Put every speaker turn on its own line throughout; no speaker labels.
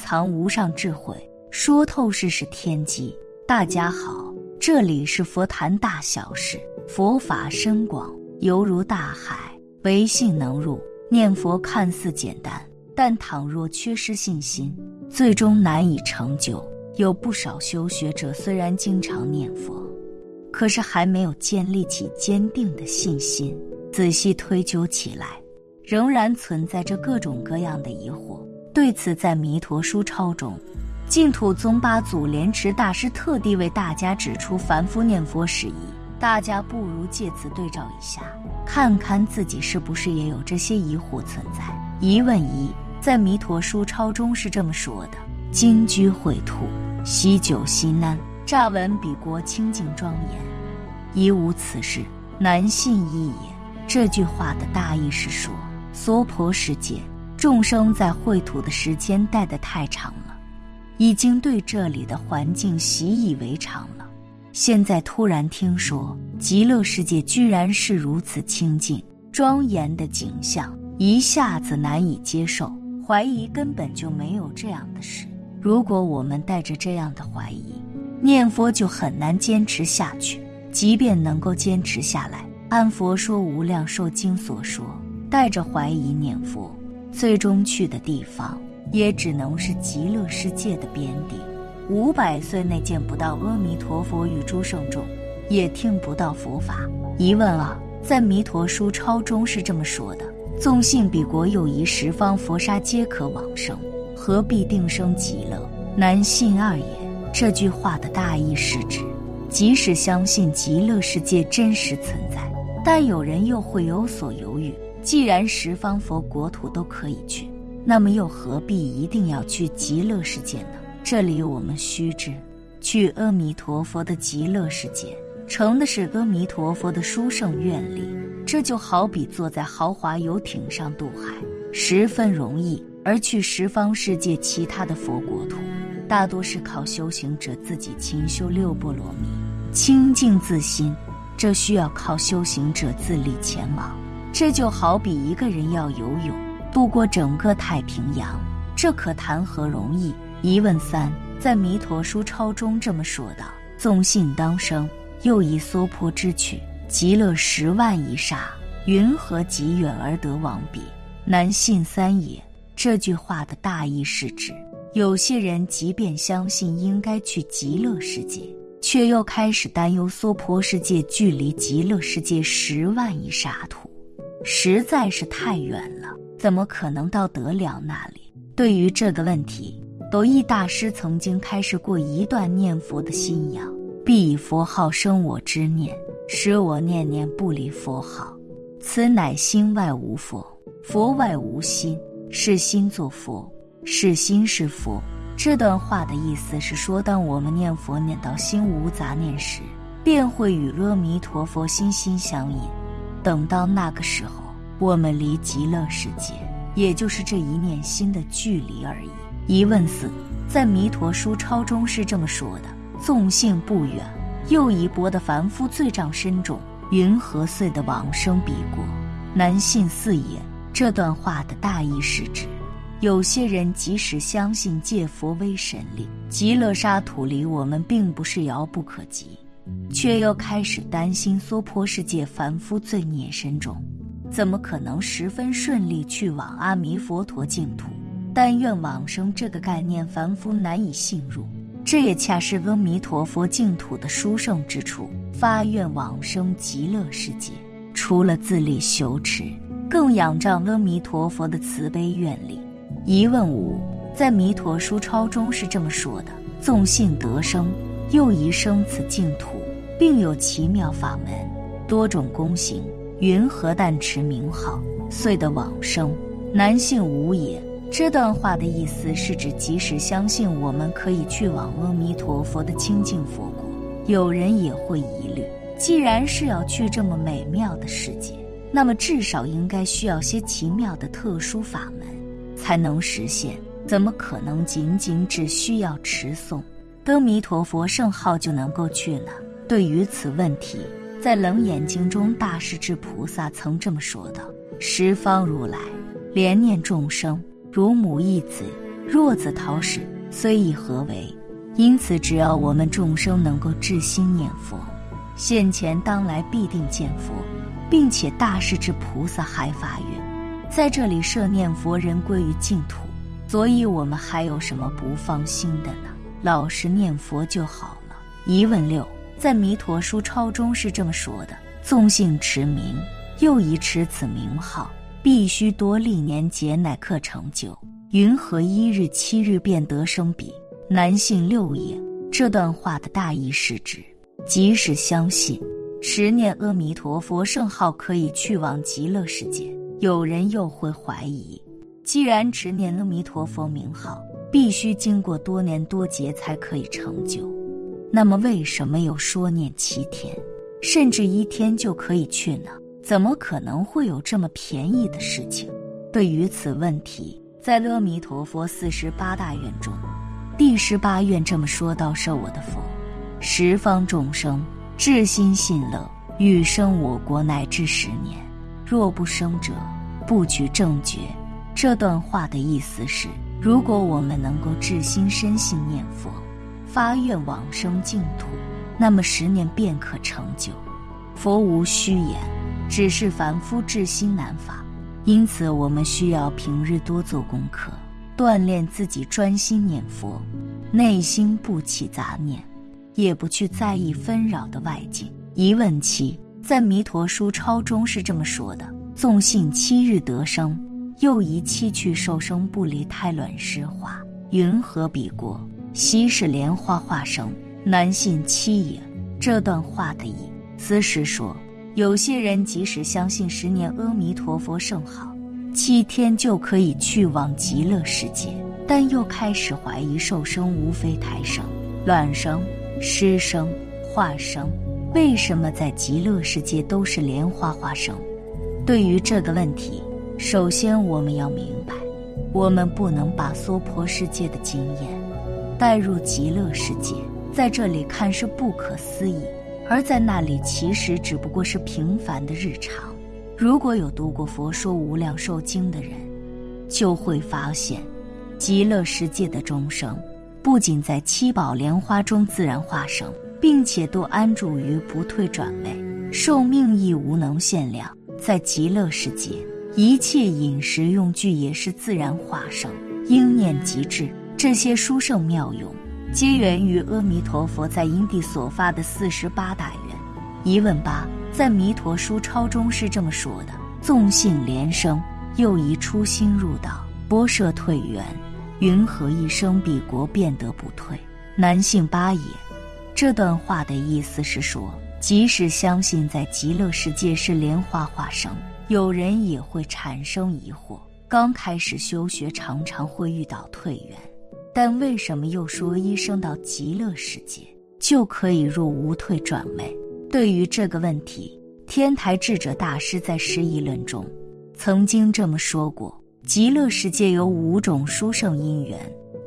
藏无上智慧，说透世事天机。大家好，这里是佛谈大小事，佛法深广，犹如大海，唯信能入。念佛看似简单，但倘若缺失信心，最终难以成就。有不少修学者虽然经常念佛，可是还没有建立起坚定的信心。仔细推究起来，仍然存在着各种各样的疑惑。对此，在《弥陀书钞》中，净土宗八祖莲池大师特地为大家指出凡夫念佛事宜。大家不如借此对照一下，看看自己是不是也有这些疑惑存在。疑问一，在《弥陀书钞》中是这么说的：“今居秽土，喜酒西难，乍闻彼国清净庄严，疑无此事，难信一也。”这句话的大意是说，娑婆世界。众生在秽土的时间待得太长了，已经对这里的环境习以为常了。现在突然听说极乐世界居然是如此清净庄严的景象，一下子难以接受，怀疑根本就没有这样的事。如果我们带着这样的怀疑念佛，就很难坚持下去。即便能够坚持下来，按《佛说无量寿经》所说，带着怀疑念佛。最终去的地方也只能是极乐世界的边地。五百岁内见不到阿弥陀佛与诸圣众，也听不到佛法。疑问啊，在《弥陀书钞》中是这么说的：纵信彼国有一十方佛刹皆可往生，何必定生极乐？难信二也。这句话的大意是指，即使相信极乐世界真实存在，但有人又会有所犹豫。既然十方佛国土都可以去，那么又何必一定要去极乐世界呢？这里我们须知，去阿弥陀佛的极乐世界，乘的是阿弥陀佛的殊胜愿力。这就好比坐在豪华游艇上渡海，十分容易；而去十方世界其他的佛国土，大多是靠修行者自己勤修六波罗蜜，清净自心，这需要靠修行者自力前往。这就好比一个人要游泳渡过整个太平洋，这可谈何容易？疑问三，在《弥陀书钞》中这么说道：“纵信当生，又以娑婆之趣，极乐十万亿刹，云何极远而得往彼？难信三也。”这句话的大意是指，有些人即便相信应该去极乐世界，却又开始担忧娑婆世界距离极乐世界十万亿刹土。实在是太远了，怎么可能到得了那里？对于这个问题，斗义大师曾经开始过一段念佛的信仰：必以佛号生我之念，使我念念不离佛号。此乃心外无佛，佛外无心，是心作佛，是心是佛。这段话的意思是说，当我们念佛念到心无杂念时，便会与阿弥陀佛心心相印。等到那个时候，我们离极乐世界，也就是这一念心的距离而已。疑问四，在《弥陀书钞》中是这么说的：“纵性不远，又一波的凡夫罪障深重，云何遂的往生彼国？难信四也。”这段话的大意是指，有些人即使相信借佛威神力，极乐沙土离我们并不是遥不可及。却又开始担心娑婆世界凡夫罪孽深重，怎么可能十分顺利去往阿弥陀佛净土？但愿往生这个概念，凡夫难以信入。这也恰是阿弥陀佛净土的殊胜之处。发愿往生极乐世界，除了自力修持，更仰仗阿弥陀佛的慈悲愿力。疑问五，在《弥陀书钞》中是这么说的：纵信得生。又一生此净土，并有奇妙法门，多种功行。云何但持名号，遂得往生？难信无也。这段话的意思是指，即使相信我们可以去往阿弥陀佛的清净佛国，有人也会疑虑：既然是要去这么美妙的世界，那么至少应该需要些奇妙的特殊法门，才能实现。怎么可能仅仅只需要持诵？阿弥陀佛圣号就能够去呢？对于此问题，在《楞严经》中，大势至菩萨曾这么说道：“十方如来怜念众生，如母忆子，若子讨使，虽以何为？因此，只要我们众生能够至心念佛，现前当来必定见佛，并且大势至菩萨还发愿，在这里设念佛人归于净土。所以我们还有什么不放心的呢？老实念佛就好了。疑问六，在《弥陀书钞》中是这么说的：纵性持名，又以持此名号，必须多历年劫，乃可成就。云何一日七日便得生彼？难信六也。这段话的大意是指，即使相信持念阿弥陀佛圣号可以去往极乐世界，有人又会怀疑。既然持念阿弥陀佛名号必须经过多年多劫才可以成就，那么为什么又说念七天，甚至一天就可以去呢？怎么可能会有这么便宜的事情？对于此问题，在阿弥陀佛四十八大愿中，第十八愿这么说道：“受我的佛，十方众生至心信乐，欲生我国乃至十年，若不生者，不取正觉。”这段话的意思是：如果我们能够至心深信念佛，发愿往生净土，那么十年便可成就。佛无虚言，只是凡夫至心难发。因此，我们需要平日多做功课，锻炼自己专心念佛，内心不起杂念，也不去在意纷扰的外境。疑问七，在《弥陀书钞》中是这么说的：纵信七日得生。又疑七去受生，不离胎卵湿化。云何彼国？昔是莲花化生，难信七也。这段话的意思是说，有些人即使相信十年阿弥陀佛圣号，七天就可以去往极乐世界，但又开始怀疑受生无非胎生、卵生、湿生、化生，为什么在极乐世界都是莲花化生？对于这个问题。首先，我们要明白，我们不能把娑婆世界的经验带入极乐世界，在这里看是不可思议，而在那里其实只不过是平凡的日常。如果有读过《佛说无量寿经》的人，就会发现，极乐世界的众生不仅在七宝莲花中自然化生，并且都安住于不退转位，寿命亦无能限量。在极乐世界。一切饮食用具也是自然化生，应念即至。这些殊胜妙用，皆源于阿弥陀佛在因地所发的四十八大愿。疑问八，在《弥陀书钞》中是这么说的：纵信连生，又宜初心入道，波设退缘，云何一生彼国变得不退？难信八也。这段话的意思是说，即使相信在极乐世界是莲花化生。有人也会产生疑惑，刚开始修学常常会遇到退缘，但为什么又说一生到极乐世界就可以入无退转位？对于这个问题，天台智者大师在《释疑论》中曾经这么说过：极乐世界有五种殊胜因缘，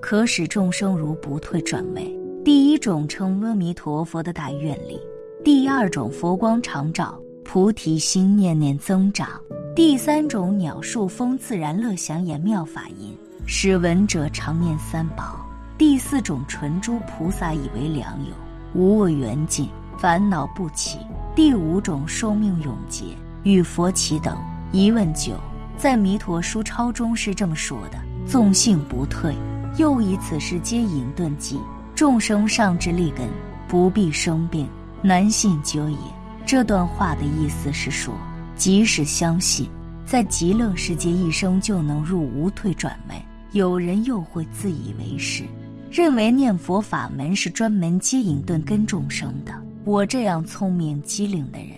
可使众生如不退转位。第一种称阿弥陀佛的大愿力，第二种佛光常照。菩提心念念增长。第三种鸟树风自然乐祥言妙法音，使闻者常念三宝。第四种纯珠菩萨以为良友，无我缘尽，烦恼不起。第五种寿命永劫，与佛齐等。疑问九，在《弥陀书钞》中是这么说的：纵性不退，又以此事皆隐遁迹，众生上至利根，不必生病，难信究也。这段话的意思是说，即使相信在极乐世界一生就能入无退转门，有人又会自以为是，认为念佛法门是专门接引顿根众生的。我这样聪明机灵的人，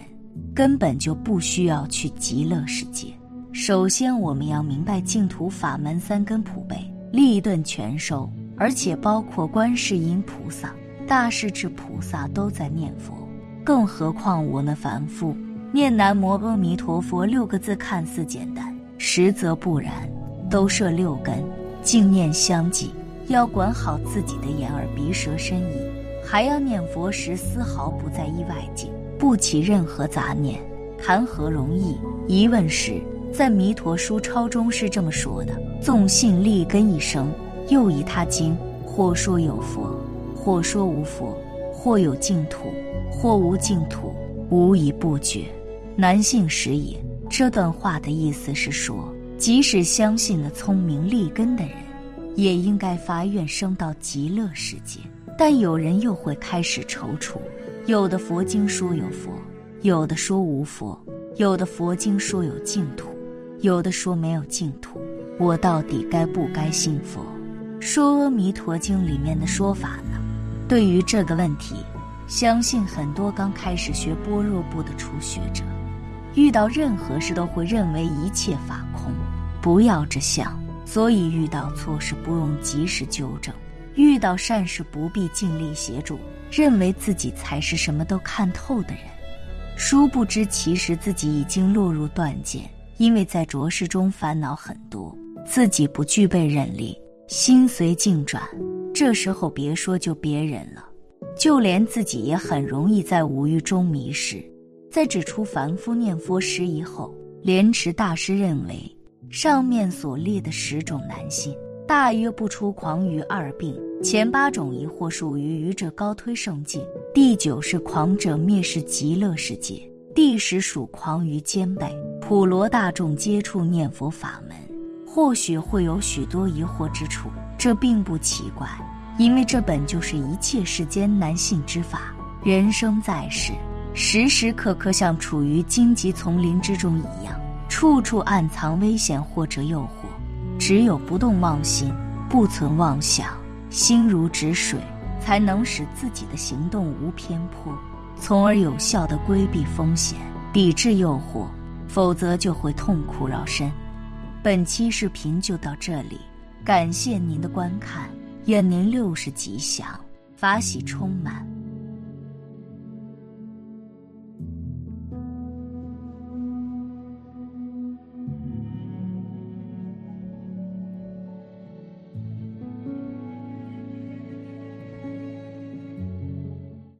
根本就不需要去极乐世界。首先，我们要明白净土法门三根普被，利顿全收，而且包括观世音菩萨、大势至菩萨都在念佛。更何况我们凡夫念南无阿弥陀佛六个字看似简单，实则不然，都设六根，净念相继，要管好自己的眼耳鼻舌身意，还要念佛时丝毫不在意外境，不起任何杂念，谈何容易？疑问时，在《弥陀书钞》中是这么说的：纵信立根一生，又以他经，或说有佛，或说无佛，或有净土，或无净土，无以不觉，难信实也。这段话的意思是说，即使相信了聪明立根的人，也应该发愿升到极乐世界。但有人又会开始踌躇，有的佛经说有佛，有的说无佛，有的佛经说有净土，有的说没有净土。我到底该不该信佛？说《阿弥陀经》里面的说法呢？对于这个问题，相信很多刚开始学般若部的初学者，遇到任何事都会认为一切法空，不要这想。所以遇到错事不用及时纠正，遇到善事不必尽力协助，认为自己才是什么都看透的人。殊不知，其实自己已经落入断见，因为在浊世中烦恼很多。自己不具备忍力，心随境转，这时候别说救别人了，就连自己也很容易在五欲中迷失。在指出凡夫念佛失仪后，莲池大师认为，上面所列的十种难信，大约不出狂愚二病。前八种疑惑属于愚者高推圣境，第九是狂者蔑视极乐世界，第十属狂于兼备。普罗大众接触念佛法门。或许会有许多疑惑之处，这并不奇怪，因为这本就是一切世间难信之法。人生在世，时时刻刻像处于荆棘丛林之中一样，处处暗藏危险或者诱惑。只有不动妄心，不存妄想，心如止水，才能使自己的行动无偏颇，从而有效地规避风险，抵制诱惑。否则就会痛苦绕身。本期视频就到这里，感谢您的观看，愿您六十吉祥，法喜充满。